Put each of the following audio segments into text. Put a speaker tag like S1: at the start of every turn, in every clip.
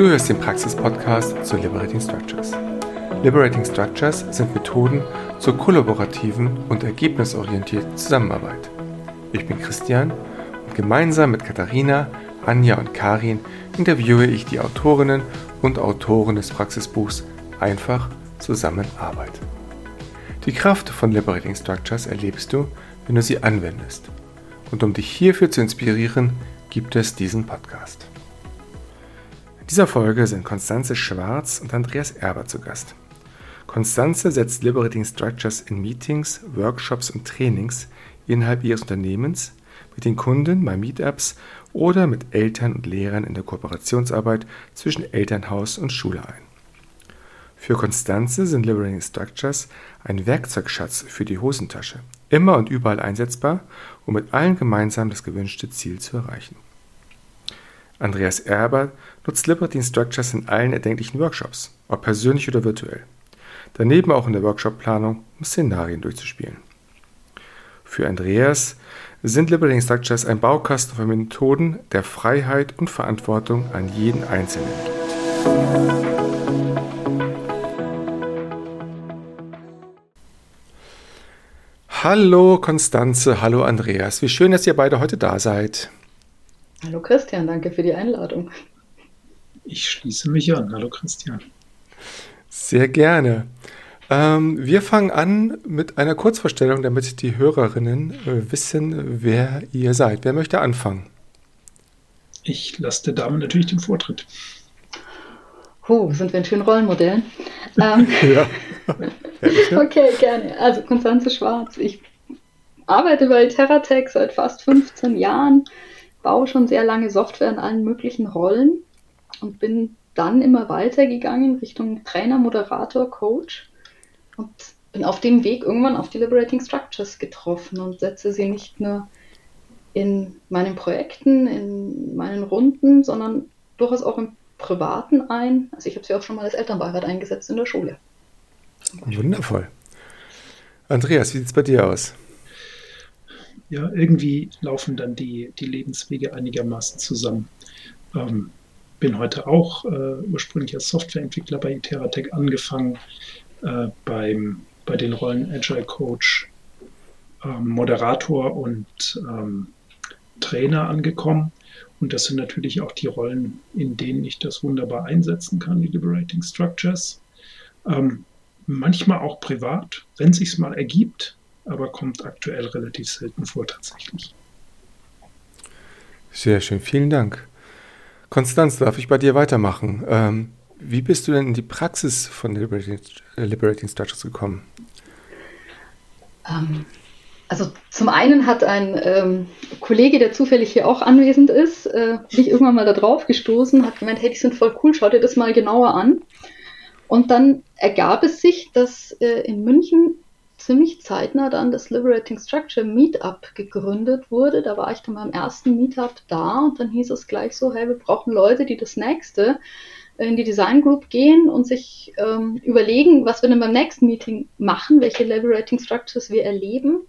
S1: Du hörst den Praxis-Podcast zu Liberating Structures. Liberating Structures sind Methoden zur kollaborativen und ergebnisorientierten Zusammenarbeit. Ich bin Christian und gemeinsam mit Katharina, Anja und Karin interviewe ich die Autorinnen und Autoren des Praxisbuchs Einfach Zusammenarbeit. Die Kraft von Liberating Structures erlebst du, wenn du sie anwendest. Und um dich hierfür zu inspirieren, gibt es diesen Podcast. In dieser Folge sind Konstanze Schwarz und Andreas Erber zu Gast. Konstanze setzt Liberating Structures in Meetings, Workshops und Trainings innerhalb ihres Unternehmens, mit den Kunden bei Meetups oder mit Eltern und Lehrern in der Kooperationsarbeit zwischen Elternhaus und Schule ein. Für Konstanze sind Liberating Structures ein Werkzeugschatz für die Hosentasche, immer und überall einsetzbar, um mit allen gemeinsam das gewünschte Ziel zu erreichen. Andreas Erber nutzt Liberating Structures in allen erdenklichen Workshops, ob persönlich oder virtuell. Daneben auch in der Workshopplanung, um Szenarien durchzuspielen. Für Andreas sind Liberating Structures ein Baukasten von Methoden, der Freiheit und Verantwortung an jeden Einzelnen. Hallo Konstanze, hallo Andreas. Wie schön, dass ihr beide heute da seid.
S2: Hallo Christian, danke für die Einladung.
S3: Ich schließe mich an. Hallo Christian.
S1: Sehr gerne. Ähm, wir fangen an mit einer Kurzvorstellung, damit die Hörerinnen äh, wissen, wer ihr seid. Wer möchte anfangen?
S3: Ich lasse der Dame natürlich den Vortritt.
S2: Huh, sind wir in schönen Rollenmodellen? Ähm, ja. okay, gerne. Also Konstanze Schwarz. Ich arbeite bei Terratech seit fast 15 Jahren, baue schon sehr lange Software in allen möglichen Rollen und bin dann immer weitergegangen Richtung Trainer, Moderator, Coach und bin auf dem Weg irgendwann auf die Liberating Structures getroffen und setze sie nicht nur in meinen Projekten, in meinen Runden, sondern durchaus auch im Privaten ein. Also ich habe sie auch schon mal als Elternbeirat eingesetzt in der Schule.
S1: Wundervoll. Andreas, wie sieht es bei dir aus?
S3: Ja, irgendwie laufen dann die, die Lebenswege einigermaßen zusammen. Ähm, bin heute auch äh, ursprünglich als Softwareentwickler bei Iteratec angefangen, äh, beim, bei den Rollen Agile Coach, ähm, Moderator und ähm, Trainer angekommen. Und das sind natürlich auch die Rollen, in denen ich das wunderbar einsetzen kann, die Liberating Structures. Ähm, manchmal auch privat, wenn es sich mal ergibt, aber kommt aktuell relativ selten vor tatsächlich.
S1: Sehr schön, vielen Dank. Konstanz, darf ich bei dir weitermachen? Ähm, wie bist du denn in die Praxis von Liberating, Liberating Structures gekommen?
S2: Ähm, also zum einen hat ein ähm, Kollege, der zufällig hier auch anwesend ist, äh, mich irgendwann mal da drauf gestoßen, hat gemeint, hey, die sind voll cool, schau dir das mal genauer an. Und dann ergab es sich, dass äh, in München ziemlich zeitnah dann das Liberating Structure Meetup gegründet wurde. Da war ich dann beim ersten Meetup da und dann hieß es gleich so, hey, wir brauchen Leute, die das nächste in die Design Group gehen und sich ähm, überlegen, was wir denn beim nächsten Meeting machen, welche Liberating Structures wir erleben.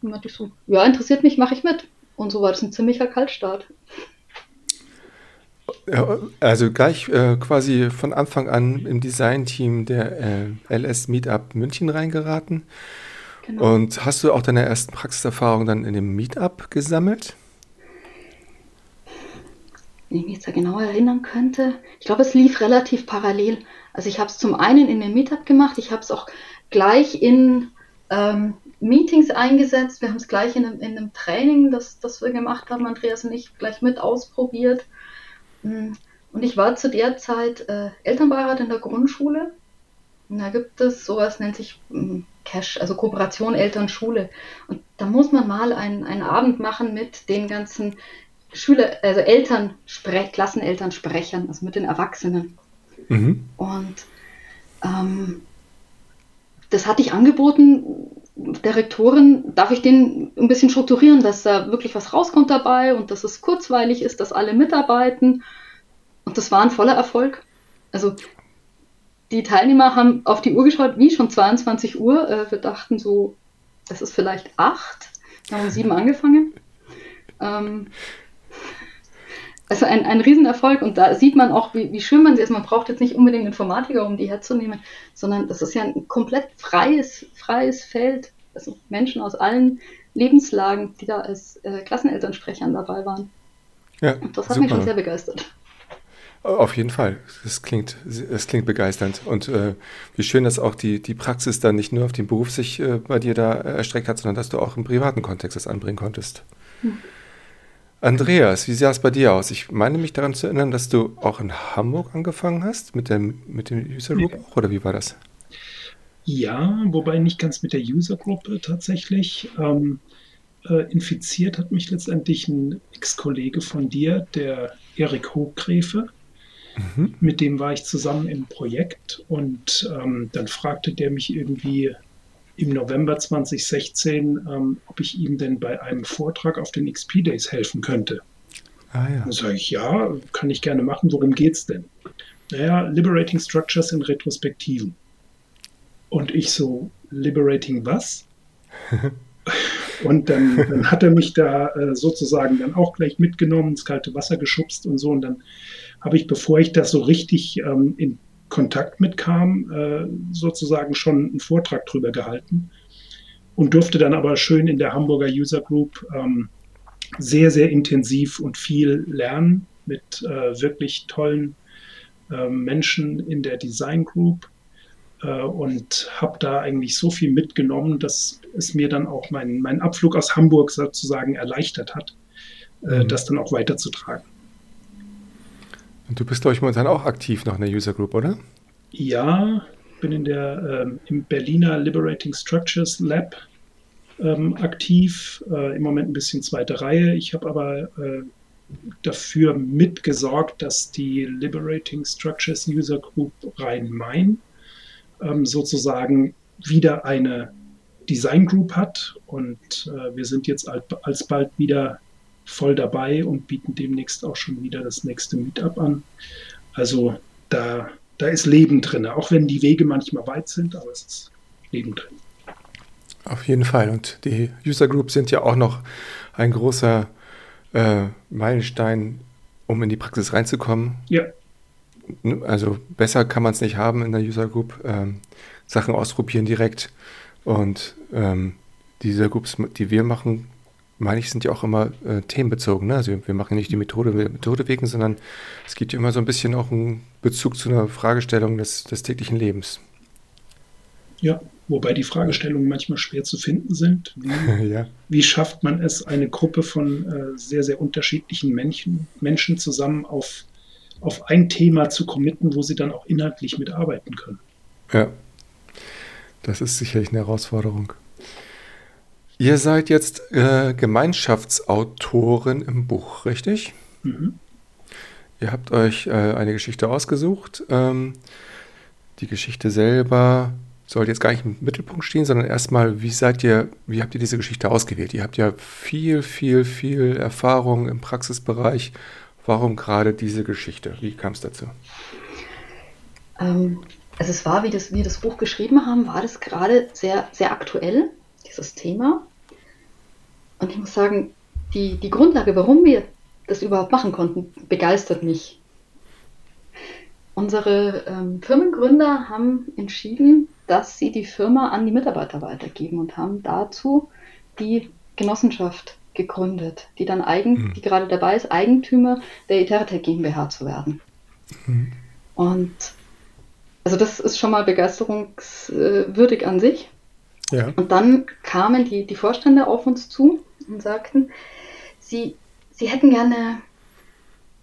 S2: Und dann ich so, ja, interessiert mich, mache ich mit. Und so war das ein ziemlicher Kaltstart.
S1: Also gleich äh, quasi von Anfang an im Design-Team der äh, LS Meetup München reingeraten. Genau. Und hast du auch deine ersten Praxiserfahrungen dann in dem Meetup gesammelt?
S2: Wenn ich mich jetzt da genau erinnern könnte. Ich glaube, es lief relativ parallel. Also ich habe es zum einen in dem Meetup gemacht, ich habe es auch gleich in ähm, Meetings eingesetzt. Wir haben es gleich in einem, in einem Training, das, das wir gemacht haben, Andreas und ich, gleich mit ausprobiert. Hm. Und ich war zu der Zeit äh, Elternbeirat in der Grundschule. Und da gibt es sowas, nennt sich hm, Cash, also Kooperation Eltern-Schule. Und da muss man mal einen, einen Abend machen mit den ganzen Schüler, also Eltern, Klassenelternsprechern, also mit den Erwachsenen. Mhm. Und ähm, das hatte ich angeboten. Der Rektorin, darf ich den ein bisschen strukturieren, dass da wirklich was rauskommt dabei und dass es kurzweilig ist, dass alle mitarbeiten. Und das war ein voller Erfolg. Also die Teilnehmer haben auf die Uhr geschaut, wie schon 22 Uhr. Äh, wir dachten so, es ist vielleicht acht. Wir haben sieben angefangen. Ähm, also ein, ein Riesenerfolg und da sieht man auch, wie, wie schön man sie ist. Man braucht jetzt nicht unbedingt Informatiker, um die herzunehmen, sondern das ist ja ein komplett freies, freies Feld. Also Menschen aus allen Lebenslagen, die da als äh, Klassenelternsprechern dabei waren. Ja, und das hat super. mich schon sehr begeistert.
S1: Auf jeden Fall. Es klingt, es klingt begeisternd. Und äh, wie schön, dass auch die, die Praxis dann nicht nur auf den Beruf sich äh, bei dir da erstreckt hat, sondern dass du auch im privaten Kontext das anbringen konntest. Hm. Andreas, wie sah es bei dir aus? Ich meine mich daran zu erinnern, dass du auch in Hamburg angefangen hast mit dem, mit dem User Group, ja. oder wie war das?
S3: Ja, wobei nicht ganz mit der User Group tatsächlich. Ähm, äh, infiziert hat mich letztendlich ein Ex-Kollege von dir, der Erik Hochgräfe. Mhm. Mit dem war ich zusammen im Projekt und ähm, dann fragte der mich irgendwie im November 2016, ähm, ob ich ihm denn bei einem Vortrag auf den XP Days helfen könnte. Ah, ja. Dann sage ich, ja, kann ich gerne machen. Worum geht's denn? Naja, Liberating Structures in Retrospektiven. Und ich so, Liberating was? und dann, dann, hat er mich da äh, sozusagen dann auch gleich mitgenommen, ins kalte Wasser geschubst und so. Und dann habe ich, bevor ich das so richtig ähm, in Kontakt mitkam, äh, sozusagen schon einen Vortrag drüber gehalten und durfte dann aber schön in der Hamburger User Group ähm, sehr, sehr intensiv und viel lernen mit äh, wirklich tollen äh, Menschen in der Design Group äh, und habe da eigentlich so viel mitgenommen, dass es mir dann auch meinen mein Abflug aus Hamburg sozusagen erleichtert hat, äh, mhm. das dann auch weiterzutragen.
S1: Und du bist, glaube ich, momentan auch aktiv noch in der User Group, oder?
S3: Ja, bin in der ähm, im Berliner Liberating Structures Lab ähm, aktiv. Äh, Im Moment ein bisschen zweite Reihe. Ich habe aber äh, dafür mitgesorgt, dass die Liberating Structures User Group Rhein-Main ähm, sozusagen wieder eine Design Group hat. Und äh, wir sind jetzt alsbald wieder voll dabei und bieten demnächst auch schon wieder das nächste Meetup an. Also da, da ist Leben drin, auch wenn die Wege manchmal weit sind, aber es ist Leben drin.
S1: Auf jeden Fall. Und die User Groups sind ja auch noch ein großer äh, Meilenstein, um in die Praxis reinzukommen.
S3: Ja.
S1: Also besser kann man es nicht haben in der User Group. Ähm, Sachen ausprobieren direkt. Und ähm, diese Groups, die wir machen, meine ich, sind ja auch immer äh, themenbezogen. Ne? Also wir machen nicht die Methode, Methode wegen, sondern es gibt ja immer so ein bisschen auch einen Bezug zu einer Fragestellung des, des täglichen Lebens.
S3: Ja, wobei die Fragestellungen manchmal schwer zu finden sind. Wie, ja. wie schafft man es, eine Gruppe von äh, sehr, sehr unterschiedlichen Menschen, Menschen zusammen auf, auf ein Thema zu committen, wo sie dann auch inhaltlich mitarbeiten können?
S1: Ja, das ist sicherlich eine Herausforderung. Ihr seid jetzt äh, Gemeinschaftsautoren im Buch, richtig? Mhm. Ihr habt euch äh, eine Geschichte ausgesucht. Ähm, die Geschichte selber sollte jetzt gar nicht im Mittelpunkt stehen, sondern erstmal, wie seid ihr, wie habt ihr diese Geschichte ausgewählt? Ihr habt ja viel, viel, viel Erfahrung im Praxisbereich. Warum gerade diese Geschichte? Wie kam es dazu?
S2: Ähm, also es war, wie das, wir das Buch geschrieben haben, war das gerade sehr, sehr aktuell dieses Thema. Und ich muss sagen, die, die Grundlage, warum wir das überhaupt machen konnten, begeistert mich. Unsere ähm, Firmengründer haben entschieden, dass sie die Firma an die Mitarbeiter weitergeben und haben dazu die Genossenschaft gegründet, die dann eigen, mhm. die gerade dabei ist, Eigentümer der Iteratec GmbH zu werden. Mhm. Und also das ist schon mal begeisterungswürdig an sich. Ja. Und dann kamen die, die Vorstände auf uns zu und sagten, sie, sie hätten gerne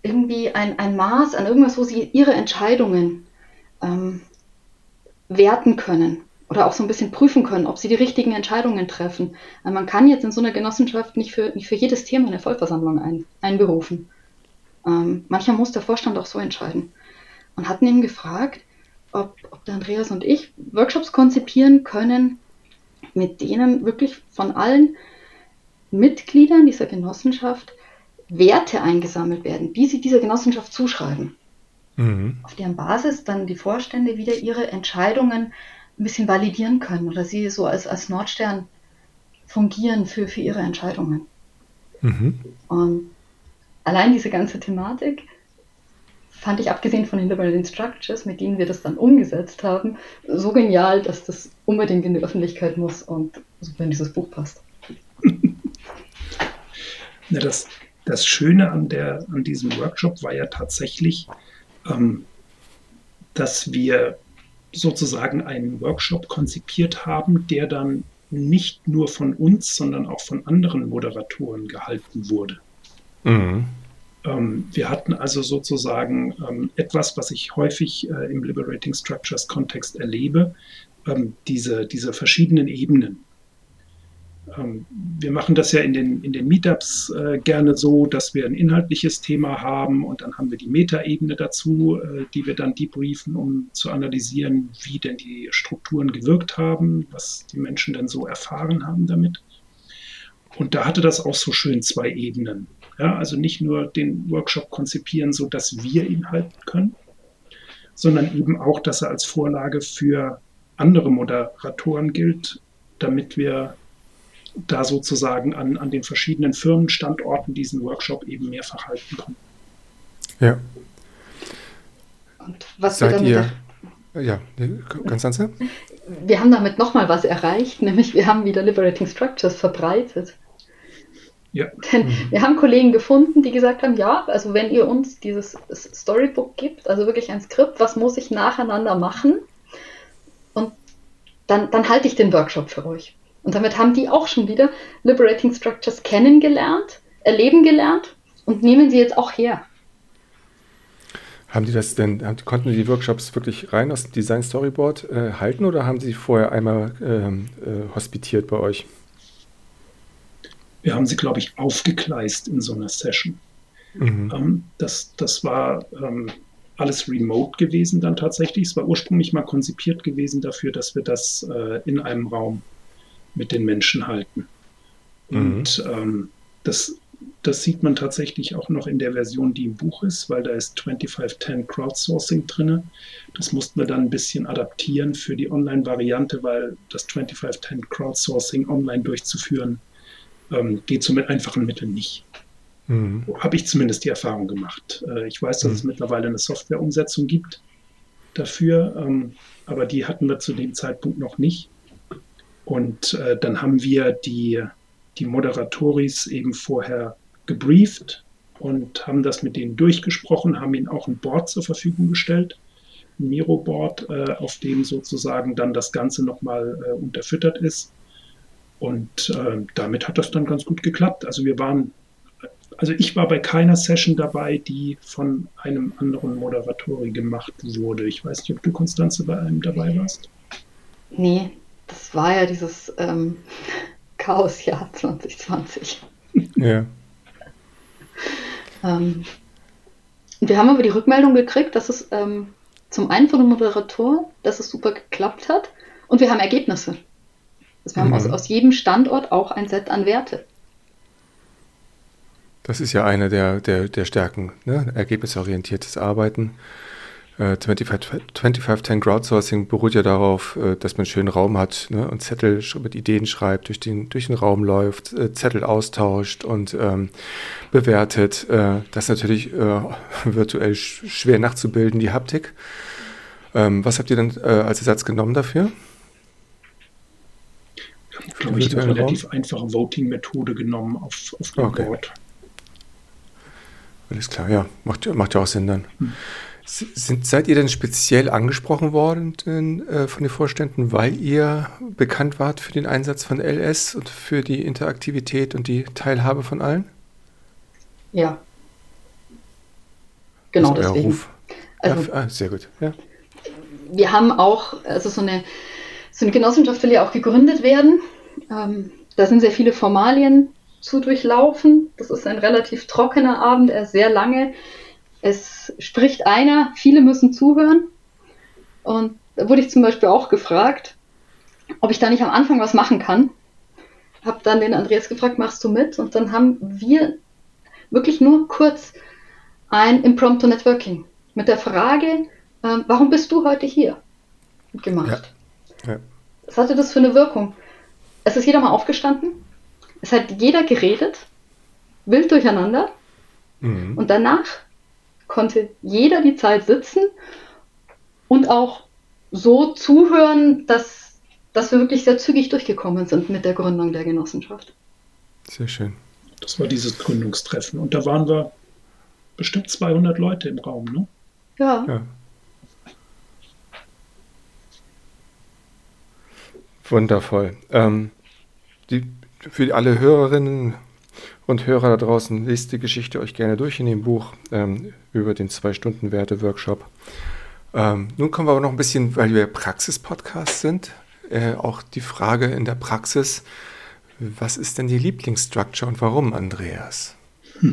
S2: irgendwie ein, ein Maß an irgendwas, wo sie ihre Entscheidungen ähm, werten können oder auch so ein bisschen prüfen können, ob sie die richtigen Entscheidungen treffen. Also man kann jetzt in so einer Genossenschaft nicht für, nicht für jedes Thema eine Vollversammlung ein, einberufen. Ähm, manchmal muss der Vorstand auch so entscheiden. Und hatten ihn gefragt, ob, ob der Andreas und ich Workshops konzipieren können, mit denen wirklich von allen Mitgliedern dieser Genossenschaft Werte eingesammelt werden, wie sie dieser Genossenschaft zuschreiben. Mhm. Auf deren Basis dann die Vorstände wieder ihre Entscheidungen ein bisschen validieren können oder sie so als, als Nordstern fungieren für, für ihre Entscheidungen. Mhm. Und allein diese ganze Thematik fand ich abgesehen von den Liberating Structures, mit denen wir das dann umgesetzt haben, so genial, dass das unbedingt in die Öffentlichkeit muss und super in dieses Buch passt.
S3: Ja, das, das Schöne an, der, an diesem Workshop war ja tatsächlich, ähm, dass wir sozusagen einen Workshop konzipiert haben, der dann nicht nur von uns, sondern auch von anderen Moderatoren gehalten wurde. Mhm. Ähm, wir hatten also sozusagen ähm, etwas, was ich häufig äh, im Liberating Structures Kontext erlebe, ähm, diese, diese verschiedenen Ebenen. Wir machen das ja in den, in den Meetups äh, gerne so, dass wir ein inhaltliches Thema haben und dann haben wir die Metaebene dazu, äh, die wir dann debriefen, um zu analysieren, wie denn die Strukturen gewirkt haben, was die Menschen denn so erfahren haben damit. Und da hatte das auch so schön zwei Ebenen. Ja, also nicht nur den Workshop konzipieren, so dass wir ihn halten können, sondern eben auch, dass er als Vorlage für andere Moderatoren gilt, damit wir da sozusagen an, an den verschiedenen Firmenstandorten diesen Workshop eben mehrfach halten können.
S1: Ja.
S2: Und was Seid wir
S1: ihr, ja, Konstanze?
S2: Wir haben damit nochmal was erreicht, nämlich wir haben wieder Liberating Structures verbreitet. Ja. Denn mhm. wir haben Kollegen gefunden, die gesagt haben, ja, also wenn ihr uns dieses Storybook gibt, also wirklich ein Skript, was muss ich nacheinander machen? Und dann, dann halte ich den Workshop für euch. Und damit haben die auch schon wieder Liberating Structures kennengelernt, erleben gelernt und nehmen sie jetzt auch her.
S1: Haben die das denn, konnten die Workshops wirklich rein aus dem Design Storyboard äh, halten oder haben sie vorher einmal ähm, äh, hospitiert bei euch?
S3: Wir haben sie, glaube ich, aufgekleist in so einer Session. Mhm. Ähm, das, das war ähm, alles remote gewesen dann tatsächlich. Es war ursprünglich mal konzipiert gewesen dafür, dass wir das äh, in einem Raum mit den Menschen halten. Mhm. Und ähm, das, das sieht man tatsächlich auch noch in der Version, die im Buch ist, weil da ist 2510 Crowdsourcing drin. Das mussten wir dann ein bisschen adaptieren für die Online-Variante, weil das 2510 Crowdsourcing online durchzuführen ähm, geht so mit einfachen Mitteln nicht. Mhm. Habe ich zumindest die Erfahrung gemacht. Äh, ich weiß, dass mhm. es mittlerweile eine Softwareumsetzung gibt dafür, ähm, aber die hatten wir zu dem Zeitpunkt noch nicht. Und äh, dann haben wir die, die Moderatoris eben vorher gebrieft und haben das mit denen durchgesprochen, haben ihnen auch ein Board zur Verfügung gestellt, ein Miro-Board, äh, auf dem sozusagen dann das Ganze nochmal äh, unterfüttert ist. Und äh, damit hat das dann ganz gut geklappt. Also wir waren, also ich war bei keiner Session dabei, die von einem anderen Moderatori gemacht wurde. Ich weiß nicht, ob du, Konstanze, bei einem dabei warst.
S2: Nee, das war ja dieses ähm, Chaosjahr 2020. Ja. ähm, wir haben aber die Rückmeldung gekriegt, dass es ähm, zum einen von dem Moderator, dass es super geklappt hat und wir haben Ergebnisse. Also wir mhm. haben aus, aus jedem Standort auch ein Set an Werte.
S1: Das ist ja eine der, der, der Stärken, ne? ergebnisorientiertes Arbeiten. 2510 äh, Crowdsourcing beruht ja darauf, äh, dass man schönen Raum hat ne, und Zettel mit Ideen schreibt, durch den, durch den Raum läuft, äh, Zettel austauscht und ähm, bewertet. Äh, das ist natürlich äh, virtuell sch schwer nachzubilden, die Haptik. Ähm, was habt ihr denn äh, als Ersatz genommen dafür?
S3: Ich habe, glaube ich, eine relativ Raum? einfache Voting-Methode genommen auf, auf dem okay. Board.
S1: Alles klar, ja, macht, macht ja auch Sinn dann. Hm. Sind, seid ihr denn speziell angesprochen worden äh, von den Vorständen, weil ihr bekannt wart für den Einsatz von LS und für die Interaktivität und die Teilhabe von allen?
S2: Ja. Genau
S1: das deswegen. Ruf. Also, ja, ah, sehr gut. Ja.
S2: Wir haben auch, also so eine, so eine Genossenschaft will ja auch gegründet werden. Ähm, da sind sehr viele Formalien zu durchlaufen. Das ist ein relativ trockener Abend, er ist sehr lange. Es spricht einer, viele müssen zuhören. Und da wurde ich zum Beispiel auch gefragt, ob ich da nicht am Anfang was machen kann. Hab dann den Andreas gefragt, machst du mit? Und dann haben wir wirklich nur kurz ein Impromptu Networking mit der Frage, äh, warum bist du heute hier? gemacht. Ja. Ja. Was hatte das für eine Wirkung? Es ist jeder mal aufgestanden, es hat jeder geredet, wild durcheinander Mhm. Und danach konnte jeder die Zeit sitzen und auch so zuhören, dass, dass wir wirklich sehr zügig durchgekommen sind mit der Gründung der Genossenschaft.
S1: Sehr schön.
S3: Das war dieses Gründungstreffen. Und da waren wir bestimmt 200 Leute im Raum, ne?
S2: Ja. ja.
S1: Wundervoll. Ähm, die, für alle Hörerinnen und Hörer da draußen, lest die Geschichte euch gerne durch in dem Buch ähm, über den Zwei-Stunden-Werte-Workshop. Ähm, nun kommen wir aber noch ein bisschen, weil wir Praxis-Podcast sind, äh, auch die Frage in der Praxis, was ist denn die Lieblingsstructure und warum, Andreas?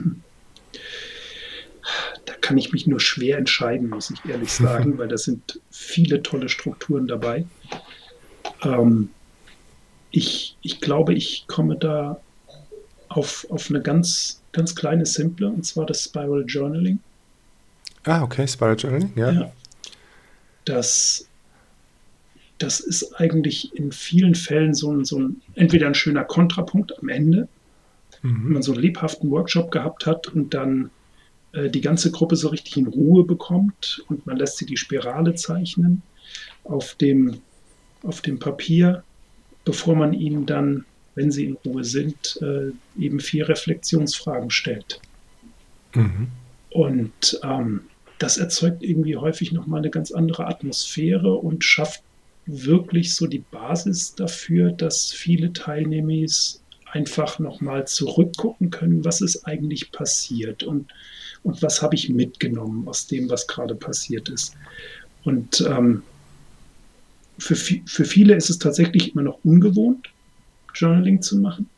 S3: Da kann ich mich nur schwer entscheiden, muss ich ehrlich sagen, weil da sind viele tolle Strukturen dabei. Ähm, ich, ich glaube, ich komme da auf, auf eine ganz, ganz kleine Simple, und zwar das Spiral Journaling.
S1: Ah, okay, Spiral Journaling, ja. ja.
S3: Das, das ist eigentlich in vielen Fällen so ein, so ein entweder ein schöner Kontrapunkt am Ende, mhm. wenn man so einen lebhaften Workshop gehabt hat und dann äh, die ganze Gruppe so richtig in Ruhe bekommt und man lässt sie die Spirale zeichnen auf dem, auf dem Papier, bevor man ihnen dann, wenn sie in Ruhe sind, äh, eben vier Reflexionsfragen stellt. Mhm. Und ähm, das erzeugt irgendwie häufig nochmal eine ganz andere Atmosphäre und schafft wirklich so die Basis dafür, dass viele Teilnehmer einfach nochmal zurückgucken können, was ist eigentlich passiert und, und was habe ich mitgenommen aus dem, was gerade passiert ist. Und ähm, für, für viele ist es tatsächlich immer noch ungewohnt, Journaling zu machen.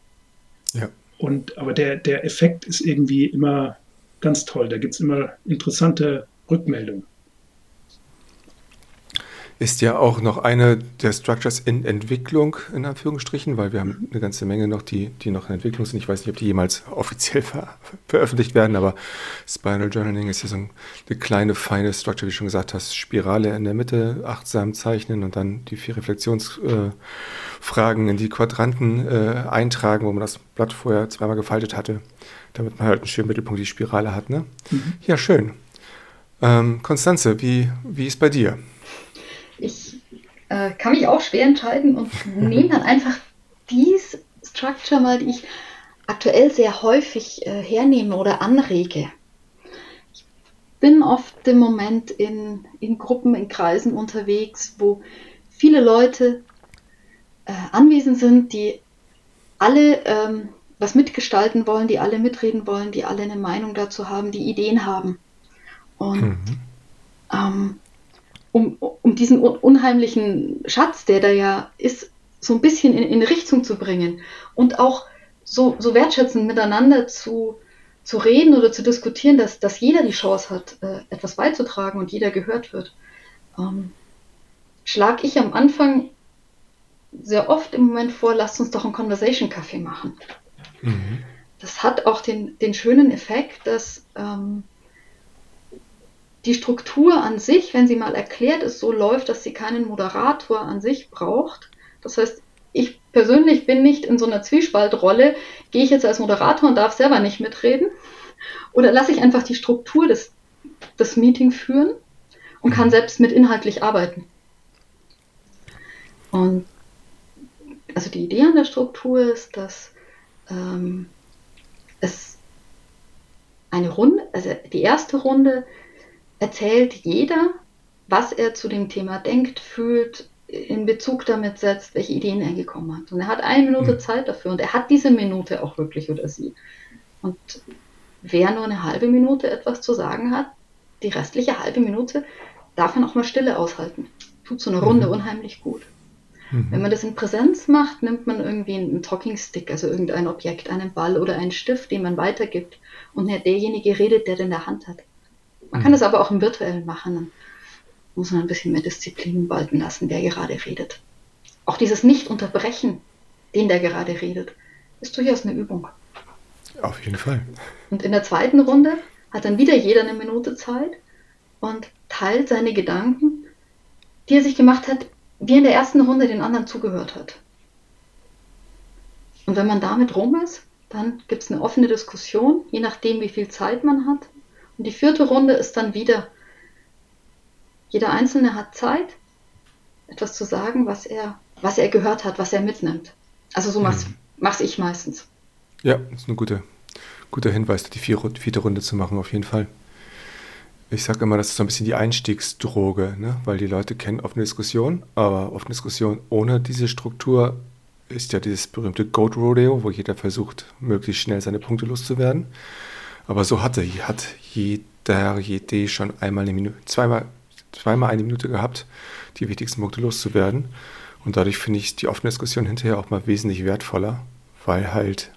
S1: Ja.
S3: Und, aber der, der Effekt ist irgendwie immer ganz toll. Da gibt es immer interessante Rückmeldungen
S1: ist ja auch noch eine der Structures in Entwicklung, in Anführungsstrichen, weil wir haben eine ganze Menge noch, die, die noch in Entwicklung sind. Ich weiß nicht, ob die jemals offiziell ver veröffentlicht werden, aber Spinal Journaling ist ja so eine kleine, feine Structure, wie du schon gesagt hast, Spirale in der Mitte, achtsam zeichnen und dann die vier Reflexionsfragen äh, in die Quadranten äh, eintragen, wo man das Blatt vorher zweimal gefaltet hatte, damit man halt einen schönen Mittelpunkt, die Spirale hat. Ne? Mhm. Ja, schön. Ähm, Konstanze, wie, wie ist bei dir?
S2: Ich äh, kann mich auch schwer entscheiden und nehme dann einfach dies Structure mal, die ich aktuell sehr häufig äh, hernehme oder anrege. Ich bin oft im Moment in, in Gruppen, in Kreisen unterwegs, wo viele Leute äh, anwesend sind, die alle ähm, was mitgestalten wollen, die alle mitreden wollen, die alle eine Meinung dazu haben, die Ideen haben. Und mhm. ähm, um, um diesen unheimlichen Schatz, der da ja ist, so ein bisschen in, in Richtung zu bringen und auch so, so wertschätzend miteinander zu, zu reden oder zu diskutieren, dass, dass jeder die Chance hat, äh, etwas beizutragen und jeder gehört wird, ähm, schlage ich am Anfang sehr oft im Moment vor, lasst uns doch einen Conversation-Kaffee machen. Mhm. Das hat auch den, den schönen Effekt, dass ähm, die Struktur an sich, wenn sie mal erklärt ist, so läuft, dass sie keinen Moderator an sich braucht. Das heißt, ich persönlich bin nicht in so einer Zwiespaltrolle, gehe ich jetzt als Moderator und darf selber nicht mitreden oder lasse ich einfach die Struktur des, des Meeting führen und kann mhm. selbst mit inhaltlich arbeiten. Und also die Idee an der Struktur ist, dass ähm, es eine Runde, also die erste Runde erzählt jeder, was er zu dem Thema denkt, fühlt, in Bezug damit setzt, welche Ideen er gekommen hat. Und er hat eine Minute mhm. Zeit dafür und er hat diese Minute auch wirklich oder sie. Und wer nur eine halbe Minute etwas zu sagen hat, die restliche halbe Minute darf man auch mal Stille aushalten. Tut so eine Runde mhm. unheimlich gut. Mhm. Wenn man das in Präsenz macht, nimmt man irgendwie einen Talking Stick, also irgendein Objekt, einen Ball oder einen Stift, den man weitergibt. Und derjenige redet, der den in der Hand hat. Man kann das aber auch im virtuellen machen. Dann muss man ein bisschen mehr Disziplin walten lassen, wer gerade redet. Auch dieses Nicht-Unterbrechen, den der gerade redet, ist durchaus eine Übung.
S1: Auf jeden Fall.
S2: Und in der zweiten Runde hat dann wieder jeder eine Minute Zeit und teilt seine Gedanken, die er sich gemacht hat, wie er in der ersten Runde den anderen zugehört hat. Und wenn man damit rum ist, Dann gibt es eine offene Diskussion, je nachdem, wie viel Zeit man hat. Und die vierte Runde ist dann wieder, jeder Einzelne hat Zeit, etwas zu sagen, was er, was er gehört hat, was er mitnimmt. Also so mache mhm. ich meistens.
S1: Ja, das ist ein guter, guter Hinweis, die vierte Runde zu machen, auf jeden Fall. Ich sage immer, das ist so ein bisschen die Einstiegsdroge, ne? weil die Leute kennen offene Diskussion, aber offene Diskussion ohne diese Struktur ist ja dieses berühmte Goat Rodeo, wo jeder versucht, möglichst schnell seine Punkte loszuwerden. Aber so hatte, hat jeder, jede schon einmal eine Minute, zweimal, zweimal eine Minute gehabt, die wichtigsten Punkte loszuwerden. Und dadurch finde ich die offene Diskussion hinterher auch mal wesentlich wertvoller, weil halt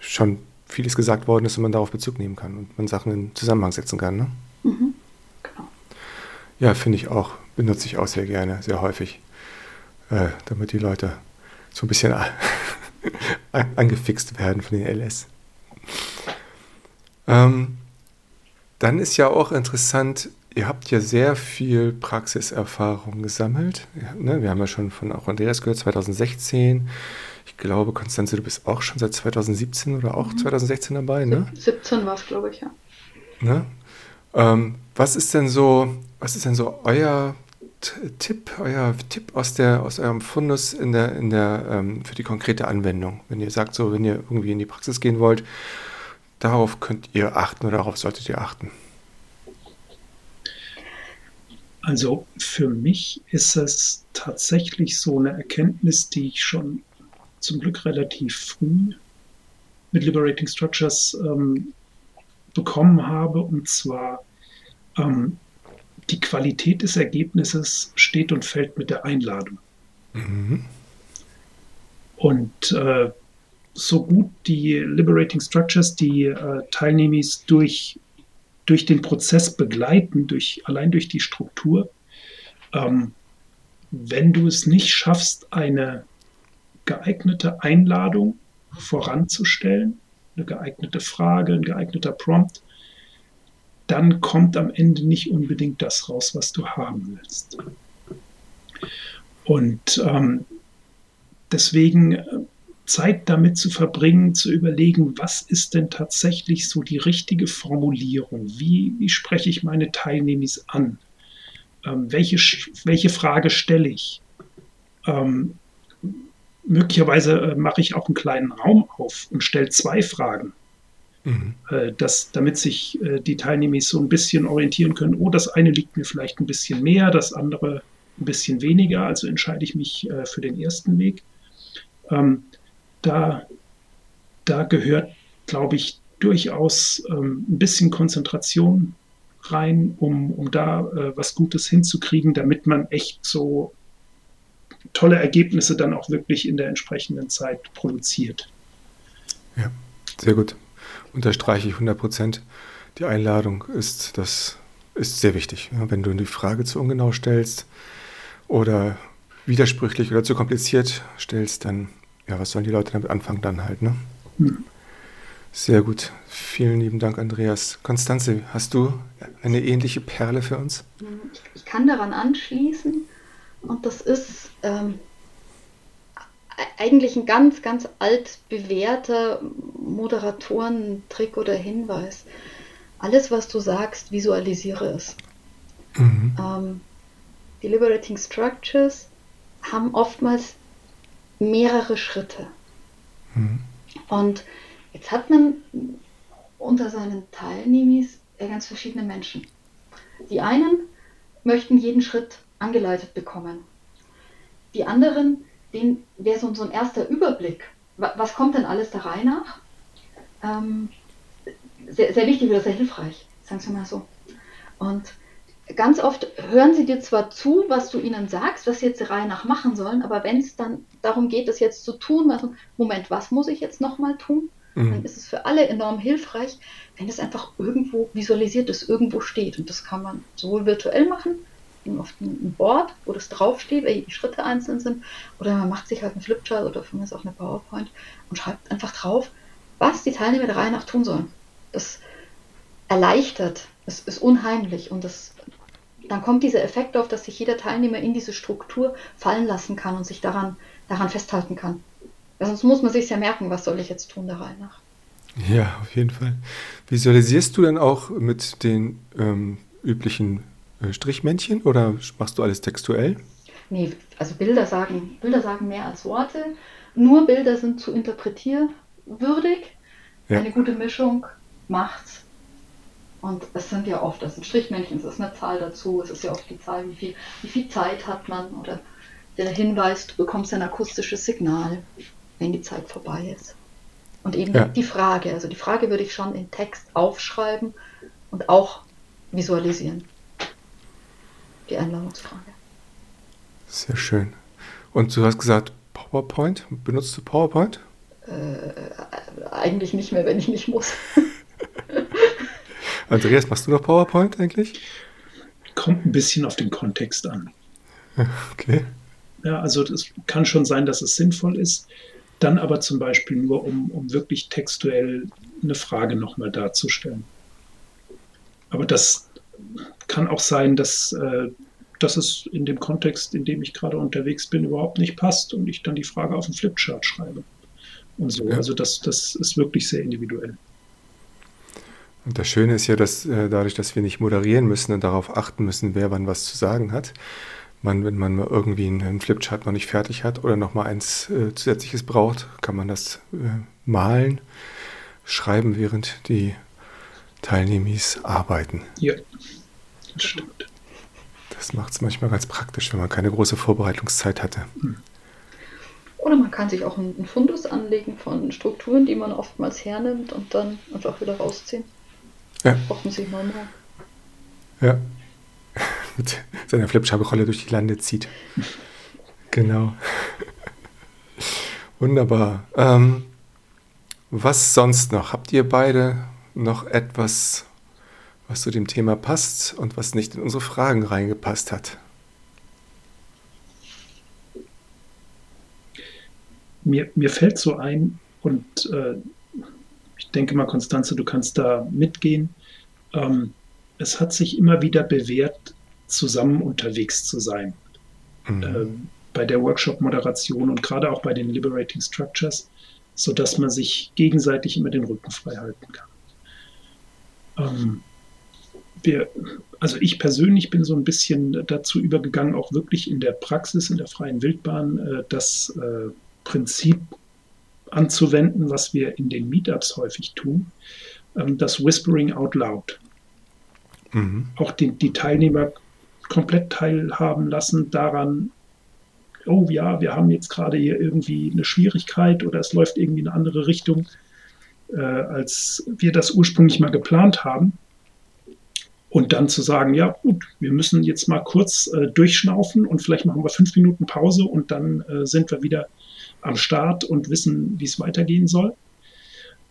S1: schon vieles gesagt worden ist und man darauf Bezug nehmen kann und man Sachen in Zusammenhang setzen kann. Ne? Mhm, genau. Ja, finde ich auch, benutze ich auch sehr gerne, sehr häufig, äh, damit die Leute so ein bisschen angefixt werden von den LS. Ähm, dann ist ja auch interessant, ihr habt ja sehr viel Praxiserfahrung gesammelt. Ja, ne? Wir haben ja schon von auch Andreas gehört, 2016. Ich glaube, Konstanze, du bist auch schon seit 2017 oder auch mhm. 2016 dabei, ne?
S2: 17 war es, glaube ich, ja.
S1: Ne? Ähm, was ist denn so, was ist denn so euer Tipp, euer Tipp aus, der, aus eurem Fundus in der, in der, ähm, für die konkrete Anwendung? Wenn ihr sagt, so, wenn ihr irgendwie in die Praxis gehen wollt, darauf könnt ihr achten oder darauf solltet ihr achten?
S3: Also für mich ist es tatsächlich so eine Erkenntnis, die ich schon zum Glück relativ früh mit Liberating Structures ähm, bekommen habe. Und zwar ähm, die Qualität des Ergebnisses steht und fällt mit der Einladung. Mhm. Und äh, so gut die Liberating Structures die äh, Teilnehmer durch, durch den Prozess begleiten, durch, allein durch die Struktur, ähm, wenn du es nicht schaffst, eine geeignete Einladung voranzustellen, eine geeignete Frage, ein geeigneter Prompt, dann kommt am Ende nicht unbedingt das raus, was du haben willst. Und ähm, deswegen äh, Zeit damit zu verbringen, zu überlegen, was ist denn tatsächlich so die richtige Formulierung? Wie, wie spreche ich meine Teilnehmer an? Ähm, welche, welche Frage stelle ich? Ähm, möglicherweise äh, mache ich auch einen kleinen Raum auf und stelle zwei Fragen. Mhm. Äh, dass, damit sich äh, die Teilnehmer so ein bisschen orientieren können, oh, das eine liegt mir vielleicht ein bisschen mehr, das andere ein bisschen weniger, also entscheide ich mich äh, für den ersten Weg. Ähm, da, da gehört, glaube ich, durchaus ähm, ein bisschen Konzentration rein, um, um da äh, was Gutes hinzukriegen, damit man echt so tolle Ergebnisse dann auch wirklich in der entsprechenden Zeit produziert.
S1: Ja, sehr gut unterstreiche ich 100 Prozent. Die Einladung ist, das ist sehr wichtig. Wenn du die Frage zu ungenau stellst oder widersprüchlich oder zu kompliziert stellst, dann, ja, was sollen die Leute damit anfangen dann halt, ne? Mhm. Sehr gut. Vielen lieben Dank, Andreas. Konstanze, hast du eine ähnliche Perle für uns?
S2: Ich kann daran anschließen und das ist ähm, eigentlich ein ganz, ganz alt bewährter Moderatorentrick oder Hinweis. Alles, was du sagst, visualisiere es. Mhm. Ähm, die Liberating Structures haben oftmals mehrere Schritte. Mhm. Und jetzt hat man unter seinen Teilnehmern ganz verschiedene Menschen. Die einen möchten jeden Schritt angeleitet bekommen. Die anderen den wäre so, so ein erster Überblick. Was kommt denn alles der Reihe nach? Ähm, sehr, sehr wichtig oder sehr hilfreich, sagen wir mal so. Und ganz oft hören sie dir zwar zu, was du ihnen sagst, was sie jetzt der Reihe nach machen sollen, aber wenn es dann darum geht, das jetzt zu tun, also, Moment, was muss ich jetzt nochmal tun? Mhm. Dann ist es für alle enorm hilfreich, wenn es einfach irgendwo visualisiert ist, irgendwo steht. Und das kann man sowohl virtuell machen, auf ein Board, wo das draufsteht, welche Schritte einzeln sind, oder man macht sich halt einen Flipchart oder von mir ist auch eine PowerPoint und schreibt einfach drauf, was die Teilnehmer der Reihe nach tun sollen. Das erleichtert, es ist unheimlich und das, dann kommt dieser Effekt auf, dass sich jeder Teilnehmer in diese Struktur fallen lassen kann und sich daran, daran festhalten kann. Weil sonst muss man sich ja merken, was soll ich jetzt tun der Reihe nach.
S1: Ja, auf jeden Fall. Visualisierst du dann auch mit den ähm, üblichen äh, Strichmännchen oder machst du alles textuell?
S2: Nee, also Bilder sagen, Bilder sagen mehr als Worte. Nur Bilder sind zu interpretierwürdig. Ja. Eine gute Mischung macht's. Und es sind ja oft, das sind Strichmännchen, es ist eine Zahl dazu, es ist ja oft die Zahl, wie viel, wie viel Zeit hat man oder der Hinweis, du bekommst ein akustisches Signal, wenn die Zeit vorbei ist. Und eben ja. die Frage, also die Frage würde ich schon in Text aufschreiben und auch visualisieren. Die Einladungsfrage.
S1: Sehr schön. Und du hast gesagt, PowerPoint? Benutzt du PowerPoint?
S2: Äh, eigentlich nicht mehr, wenn ich nicht muss.
S1: Andreas, machst du noch PowerPoint eigentlich?
S3: Kommt ein bisschen auf den Kontext an.
S1: Okay.
S3: Ja, also es kann schon sein, dass es sinnvoll ist, dann aber zum Beispiel nur, um, um wirklich textuell eine Frage nochmal darzustellen. Aber das kann auch sein, dass, äh, dass es in dem Kontext, in dem ich gerade unterwegs bin, überhaupt nicht passt und ich dann die Frage auf dem Flipchart schreibe. Und so. Ja. Also das, das ist wirklich sehr individuell.
S1: Und das Schöne ist ja, dass äh, dadurch, dass wir nicht moderieren müssen und darauf achten müssen, wer wann was zu sagen hat, man, wenn man irgendwie einen Flipchart noch nicht fertig hat oder noch mal eins äh, zusätzliches braucht, kann man das äh, malen, schreiben, während die Teilnehmer arbeiten.
S3: Ja, das stimmt.
S1: Das macht es manchmal ganz praktisch, wenn man keine große Vorbereitungszeit hatte. Hm.
S2: Oder man kann sich auch einen Fundus anlegen von Strukturen, die man oftmals hernimmt und dann einfach wieder rausziehen.
S1: Ja. normal. Ja. Mit seiner Flipchart-Rolle durch die Lande zieht. Genau. Wunderbar. Ähm, was sonst noch? Habt ihr beide noch etwas, was zu dem Thema passt und was nicht in unsere Fragen reingepasst hat?
S3: Mir, mir fällt so ein, und äh, denke mal, Konstanze, du kannst da mitgehen. Ähm, es hat sich immer wieder bewährt, zusammen unterwegs zu sein. Mhm. Ähm, bei der Workshop-Moderation und gerade auch bei den Liberating Structures, sodass man sich gegenseitig immer den Rücken frei halten kann. Ähm, wir, also ich persönlich bin so ein bisschen dazu übergegangen, auch wirklich in der Praxis, in der freien Wildbahn, äh, das äh, Prinzip anzuwenden, was wir in den Meetups häufig tun, ähm, das Whispering out loud. Mhm. Auch die, die Teilnehmer komplett teilhaben lassen daran, oh ja, wir haben jetzt gerade hier irgendwie eine Schwierigkeit oder es läuft irgendwie in eine andere Richtung, äh, als wir das ursprünglich mal geplant haben. Und dann zu sagen, ja gut, wir müssen jetzt mal kurz äh, durchschnaufen und vielleicht machen wir fünf Minuten Pause und dann äh, sind wir wieder am Start und wissen, wie es weitergehen soll.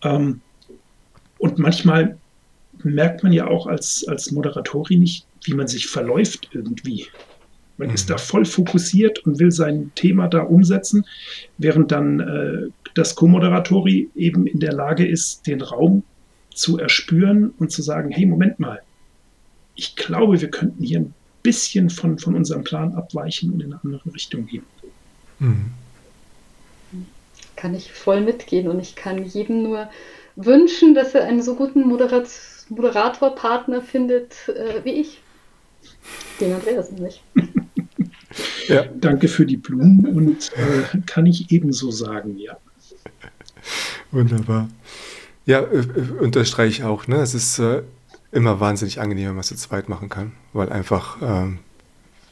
S3: Ähm, und manchmal merkt man ja auch als, als Moderatorin nicht, wie man sich verläuft irgendwie. Man mhm. ist da voll fokussiert und will sein Thema da umsetzen, während dann äh, das Co-Moderatori eben in der Lage ist, den Raum zu erspüren und zu sagen, hey, Moment mal, ich glaube, wir könnten hier ein bisschen von, von unserem Plan abweichen und in eine andere Richtung gehen. Mhm
S2: kann ich voll mitgehen und ich kann jedem nur wünschen, dass er einen so guten Moderat Moderatorpartner findet äh, wie ich. Den Andreas nicht.
S3: ja. Danke für die Blumen und äh, kann ich ebenso sagen, ja.
S1: Wunderbar. Ja, äh, äh, unterstreiche ich auch. Ne? Es ist äh, immer wahnsinnig angenehm, wenn man es zu zweit machen kann, weil einfach ähm,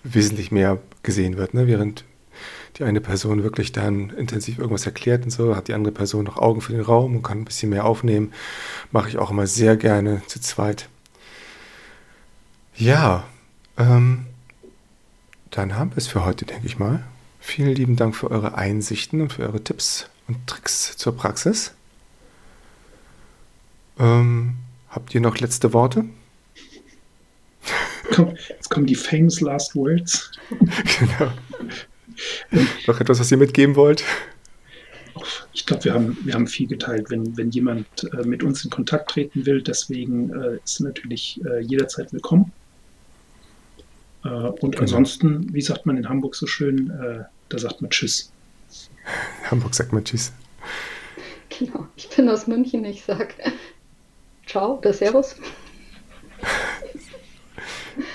S1: wesentlich mehr gesehen wird. Ne? Während die eine Person wirklich dann intensiv irgendwas erklärt und so, hat die andere Person noch Augen für den Raum und kann ein bisschen mehr aufnehmen. Mache ich auch immer sehr gerne zu zweit. Ja, ähm, dann haben wir es für heute, denke ich mal. Vielen lieben Dank für eure Einsichten und für eure Tipps und Tricks zur Praxis. Ähm, habt ihr noch letzte Worte?
S3: Jetzt kommen die famous last words. genau.
S1: Noch etwas, was ihr mitgeben wollt?
S3: Ich glaube, wir haben, wir haben viel geteilt. Wenn, wenn jemand äh, mit uns in Kontakt treten will, deswegen äh, ist natürlich äh, jederzeit willkommen. Äh, und genau. ansonsten, wie sagt man in Hamburg so schön, äh, da sagt man Tschüss.
S1: In Hamburg sagt man Tschüss.
S2: Genau, ich bin aus München, ich sage Ciao oder Servus.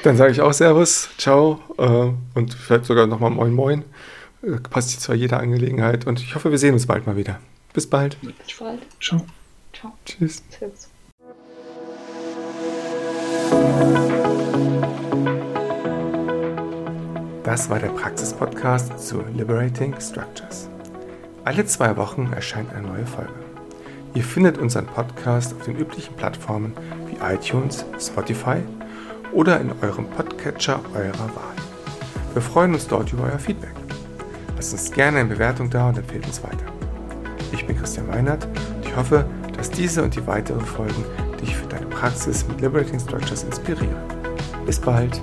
S1: Dann sage ich auch Servus, Ciao äh, und vielleicht sogar nochmal Moin Moin. Äh, passt jetzt zwar jeder Angelegenheit und ich hoffe, wir sehen uns bald mal wieder. Bis bald.
S2: Bis bald.
S3: Ciao.
S2: Ciao.
S1: Tschüss.
S2: Servus.
S1: Das war der Praxis-Podcast zu Liberating Structures. Alle zwei Wochen erscheint eine neue Folge. Ihr findet unseren Podcast auf den üblichen Plattformen wie iTunes, Spotify oder in eurem Podcatcher eurer Wahl. Wir freuen uns dort über euer Feedback. Lasst uns gerne eine Bewertung da und empfehlt uns weiter. Ich bin Christian Weinert und ich hoffe, dass diese und die weiteren Folgen dich für deine Praxis mit Liberating Structures inspirieren. Bis bald!